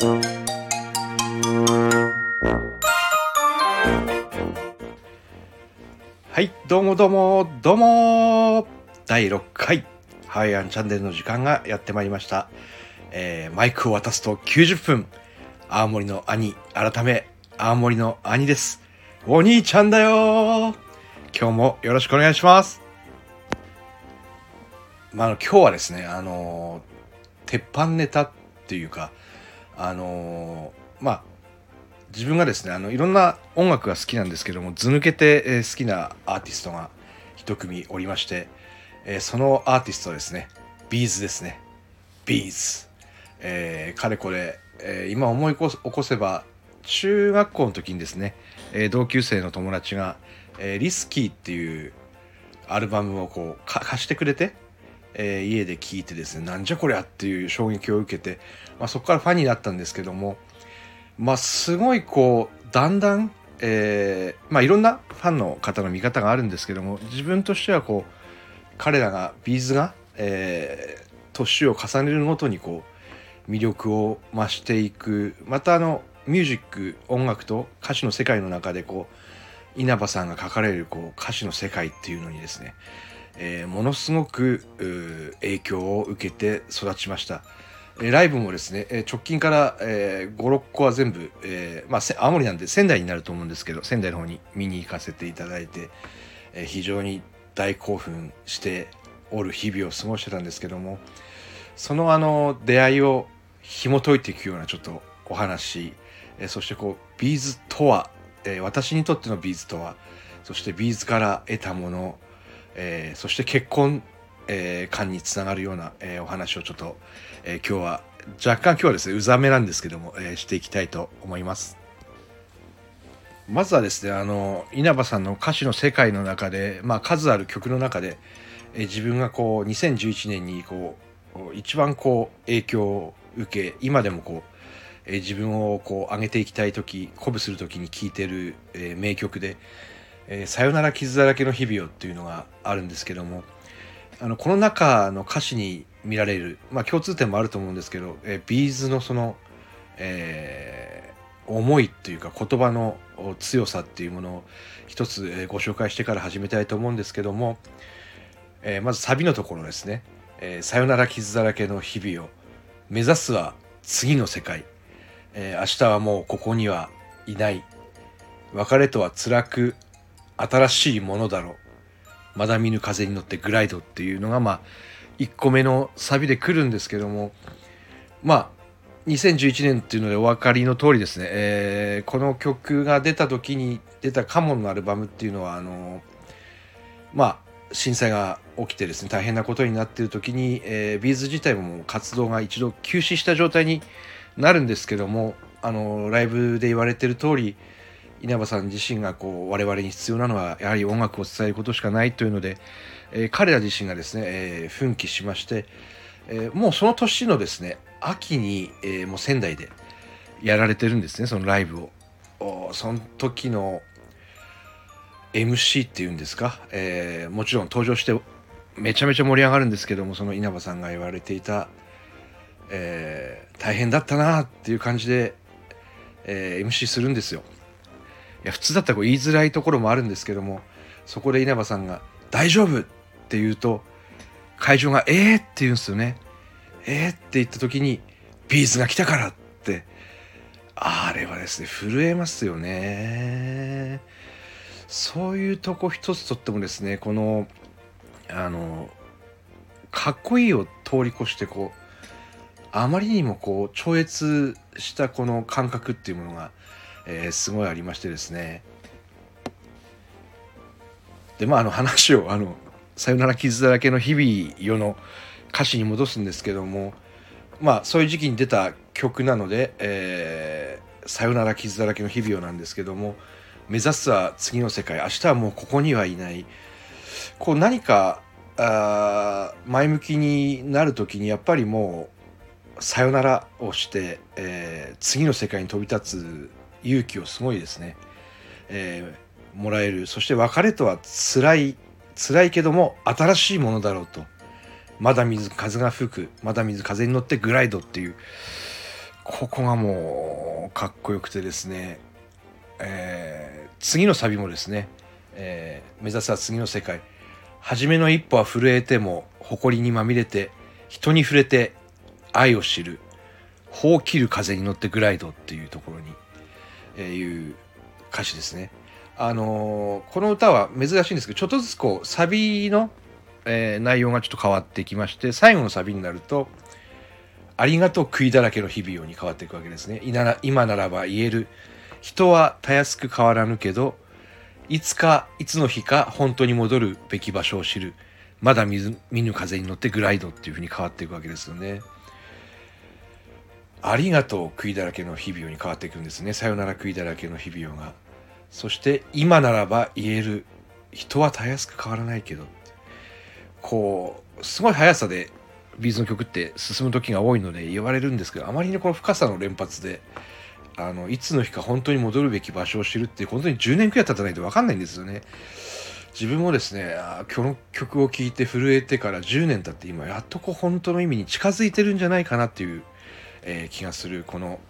はい、どうもどうも、どうも第6回、ハワイアンチャンネルの時間がやってまいりました。えーマイクを渡すと90分、青森の兄、改め、青森の兄です。お兄ちゃんだよ今日もよろしくお願いします。まあ、今日はですね、あのー鉄板ネタっていうか、あのーまあ、自分がですねあのいろんな音楽が好きなんですけども図抜けて、え好きなアーティストが一組おりまして、えーそのアーティストですね B'zですね。 B'z、えーかれこれ、え今思い起こせば中学校の時にですね、え同級生の友達が、えリスキーっていうアルバムをこう貸してくれて、えー家で聴いてですねなんじゃこりゃっていう衝撃を受けて、まあ、そこからファンになったんですけどもまあすごいこうだんだん、えーまあいろんなファンの方の見方があるんですけども自分としてはこう彼らがビーズが、えー年を重ねるごとにこう魅力を増していくまたあのミュージック音楽と歌詞の世界の中でこう稲葉さんが書かれるこう歌詞の世界っていうのにですね、えーものすごく影響を受けて育ちました。えーライブもですね、えー直近から、えー56個は全部、えーまあ、青森なんで仙台になると思うんですけど仙台の方に見に行かせていただいて、えー非常に大興奮しておる日々を過ごしてたんですけどもそのあの出会いを紐解いていくようなちょっとお話、えーそしてこう B'zとは、えー私にとっての B'zとはそして B'zから得たもの、えーそして結婚、えー観につながるような、えーお話をちょっと、えー今日は若干今日はですねうざめなんですけども、えーしていきたいと思います。まずはですねあの稲葉さんの歌詞の世界の中で、まあ、数ある曲の中で、えー自分がこう2011年にこう一番こう影響を受け今でもこう、え自分をこう上げていきたい時鼓舞する時に聴いてる、え名曲で「えーさよなら傷だらけの日々よ」っていうのがあるんですけどもあのこの中の歌詞に見られる、まあ、共通点もあると思うんですけど、えービーズのその、えー思いっていうか言葉の強さっていうものを一つ、えご紹介してから始めたいと思うんですけども、えーまずサビのところですね「えーさよなら傷だらけの日々を目指すは次の世界」えー明日はもうここにはいない。別れとは辛く新しいものだろう。まだ見ぬ風に乗ってグライドっていうのがまあ1個目のサビで来るんですけどもまあ2011年っていうのでお分かりの通りですね、えーこの曲が出た時に出たカモンのアルバムっていうのはあのまあ震災が起きてですね大変なことになっている時に、えービーズ自体も活動が一度休止した状態になるんですけどもあのライブで言われてる通り稲葉さん自身がこう我々に必要なのはやはり音楽を伝えることしかないというので、えー彼ら自身がですね、えー奮起しまして、えーもうその年のですね秋に、えもう仙台でやられてるんですねそのライブを。その時の MC っていうんですか、えもちろん登場してめちゃめちゃ盛り上がるんですけどもその稲葉さんが言われていた、え大変だったなっていう感じで、え MC するんですよ。いや普通だったらこう言いづらいところもあるんですけどもそこで稲葉さんが「大丈夫!」って言うと会場が「えー!」って言うんですよね。えーって言った時に「ビーズが来たから!」ってあれはですね震えますよね。そういうとこ一つとってもですねこのあのかっこいいを通り越してこうあまりにもこう超越したこの感覚っていうものが、えーすごいありましてですね。でまああの話をあの「さよなら傷だらけの日々よ」の歌詞に戻すんですけどもまあそういう時期に出た曲なので「えーさよなら傷だらけの日々よ」なんですけども目指すは次の世界明日はもうここにはいない。こう何かあ前向きになる時にやっぱりもうさよならをして、えー次の世界に飛び立つ勇気をすごいですね、えーもらえる。そして別れとは辛い辛いけども新しいものだろうと。まだ水風が吹く。まだ水風に乗ってグライドっていう。ここがもうかっこよくてですね、えー、次のサビもですね、えー、目指すは次の世界。初めの一歩は震えても誇りにまみれて人に触れて愛を知る。ほうきる風に乗ってグライドっていうところに、いう歌詞ですね。あのー、この歌は珍しいんですけどちょっとずつこうサビの、えー、内容がちょっと変わってきまして最後のサビになると「ありがとう悔いだらけの日々を」に変わっていくわけですね。今ならば言える人はたやすく変わらぬけどいつかいつの日か本当に戻るべき場所を知るまだ見ぬ風に乗ってグライドっていうふうに変わっていくわけですよね。ありがとう悔いだらけの日々をに変わっていくんですね。さよなら悔いだらけの日々をが。そして今ならば言える人はたやすく変わらないけどこうすごい速さでビーズの曲って進む時が多いので言われるんですけどあまりにこの深さの連発であのいつの日か本当に戻るべき場所を知るって本当に10年くらい経たないと分かんないんですよね。自分もですねこの曲を聴いて震えてから10年経って今やっとこう本当の意味に近づいてるんじゃないかなっていう、えー、気がするこの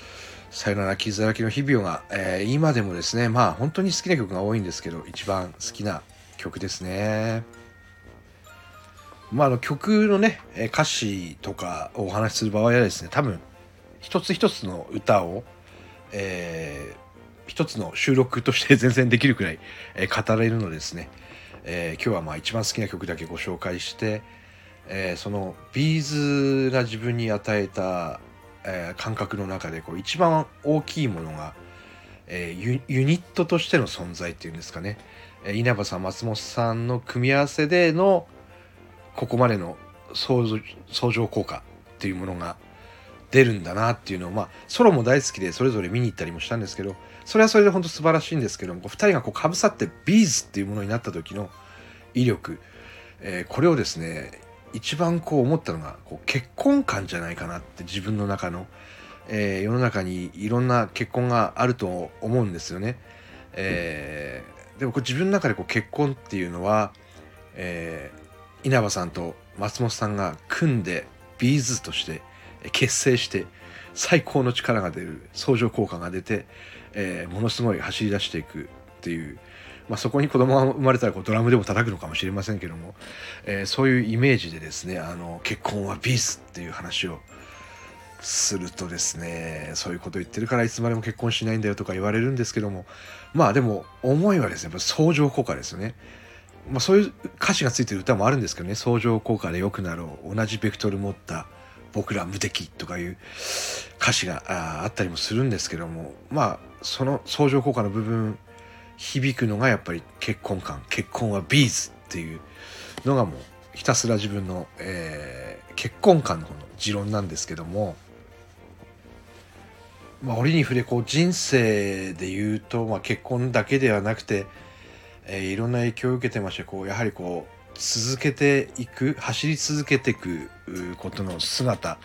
「さよなら傷だらけの日々をが」えー、今でもですねまあ本当に好きな曲が多いんですけど一番好きな曲ですね。まあ、あの曲のね歌詞とかをお話しする場合はですね多分一つ一つの歌を、えー、一つの収録として 全然できるくらい、えー、語れるのですね、えー、今日はまあ一番好きな曲だけご紹介して、えー、そのビーズが自分に与えた、えー、感覚の中でこう一番大きいものが、えー、ユニットとしての存在っていうんですかね、え、稲葉さん松本さんの組み合わせでのここまでの相乗効果っていうものが出るんだなっていうのをまあソロも大好きでそれぞれ見に行ったりもしたんですけどそれはそれで本当素晴らしいんですけども2人がこうかぶさってビーズっていうものになった時の威力、えー、これをですね一番こう思ったのがこう結婚観じゃないかなって自分の中の、えー、世の中にいろんな結婚があると思うんですよね。えー、でもこう自分の中でこう結婚っていうのは、えー、稲葉さんと松本さんが組んでビーズとして結成して最高の力が出る相乗効果が出て、えー、ものすごい走り出していくっていう、まあ、そこに子供が生まれたらこうドラムでも叩くのかもしれませんけども、えー、そういうイメージでですねあの結婚はビースっていう話をするとですねそういうこと言ってるからいつまでも結婚しないんだよとか言われるんですけどもまあでも思いはですね相乗効果ですよね。まあ、そういう歌詞がついてる歌もあるんですけどね相乗効果で良くなろう同じベクトル持った僕ら無敵とかいう歌詞があったりもするんですけどもまあその相乗効果の部分響くのがやっぱり結婚観結婚はビーズっていうのがもうひたすら自分の、えー、結婚観の方の持論なんですけども、まあ、折に触れこう人生で言うと、まあ、結婚だけではなくて、えー、いろんな影響を受けてましてこうやはりこう続けていく走り続けていくことの姿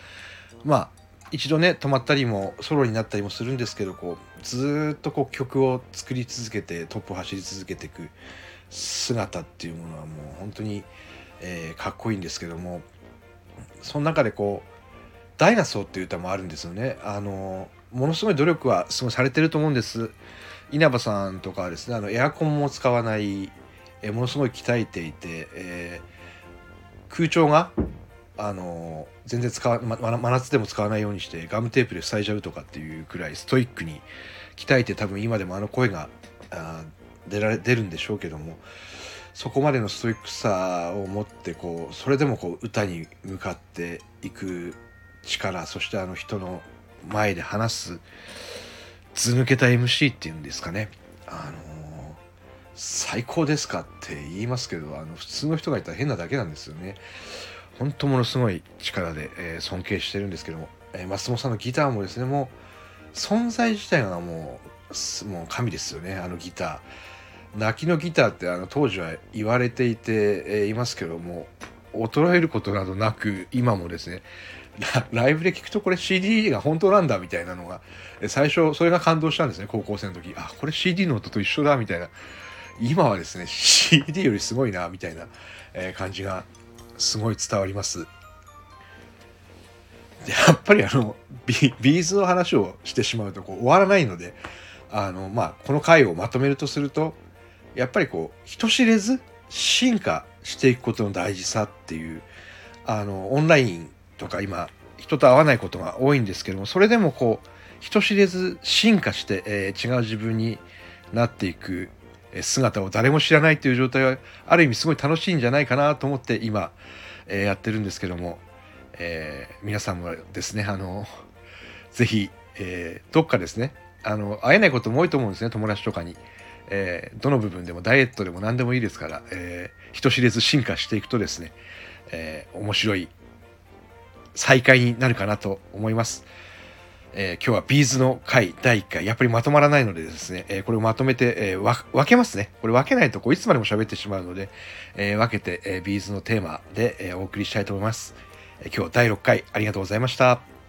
まあ一度ね止まったりもソロになったりもするんですけどこうずっとこう曲を作り続けてトップを走り続けていく姿っていうものはもう本当に、えー、かっこいいんですけどもその中でこう「ダイナソー」っていう歌もあるんですよね。あのものすごい努力はすごいされてると思うんです。稲葉さんとかはですねあのエアコンも使わないえものすごい鍛えていて、えー、空調があの全然使わ、ま、真夏でも使わないようにしてガムテープで塞いじゃうとかっていうくらいストイックに鍛えて多分今でもあの声が出られ出るんでしょうけどもそこまでのストイックさを持ってこうそれでもこう歌に向かっていく力そしてあの人の前で話す図抜けた MC っていうんですかね。あの最高ですかって言いますけどあの普通の人がいたら変なだけなんですよね。本当ものすごい力で、えー、尊敬してるんですけども、えー、松本さんのギターもですねもう存在自体がもうもう神ですよねあのギター。泣きのギターってあの当時は言われていて、えー、いますけども衰えることなどなく今もですねライブで聞くとこれ CD が本当なんだみたいなのが最初それが感動したんですね高校生の時。あこれ CD の音と一緒だみたいな。今はですね CD よりすごいなみたいな感じがすごい伝わります。やっぱりあのビーズの話をしてしまうとこう終わらないのであの、まあ、この回をまとめるとするとやっぱりこう人知れず進化していくことの大事さっていうあのオンラインとか今人と会わないことが多いんですけどもそれでもこう人知れず進化して、えー、違う自分になっていく姿を誰も知らないという状態はある意味すごい楽しいんじゃないかなと思って今、え、やってるんですけども、えー、皆さんもですねあのぜひ、えー、どっかですねあの会えないことも多いと思うんですね友達とかに、えー、どの部分でもダイエットでも何でもいいですから、えー、人知れず進化していくとですね、えー、面白い再会になるかなと思います。えー、今日はビーズの回第1回、やっぱりまとまらないのでですね、えー、これをまとめて、えー、分けますね。これ分けないとこういつまでも喋ってしまうので、え分けて、えビーズのテーマで、えお送りしたいと思います。え今日は第6回ありがとうございました。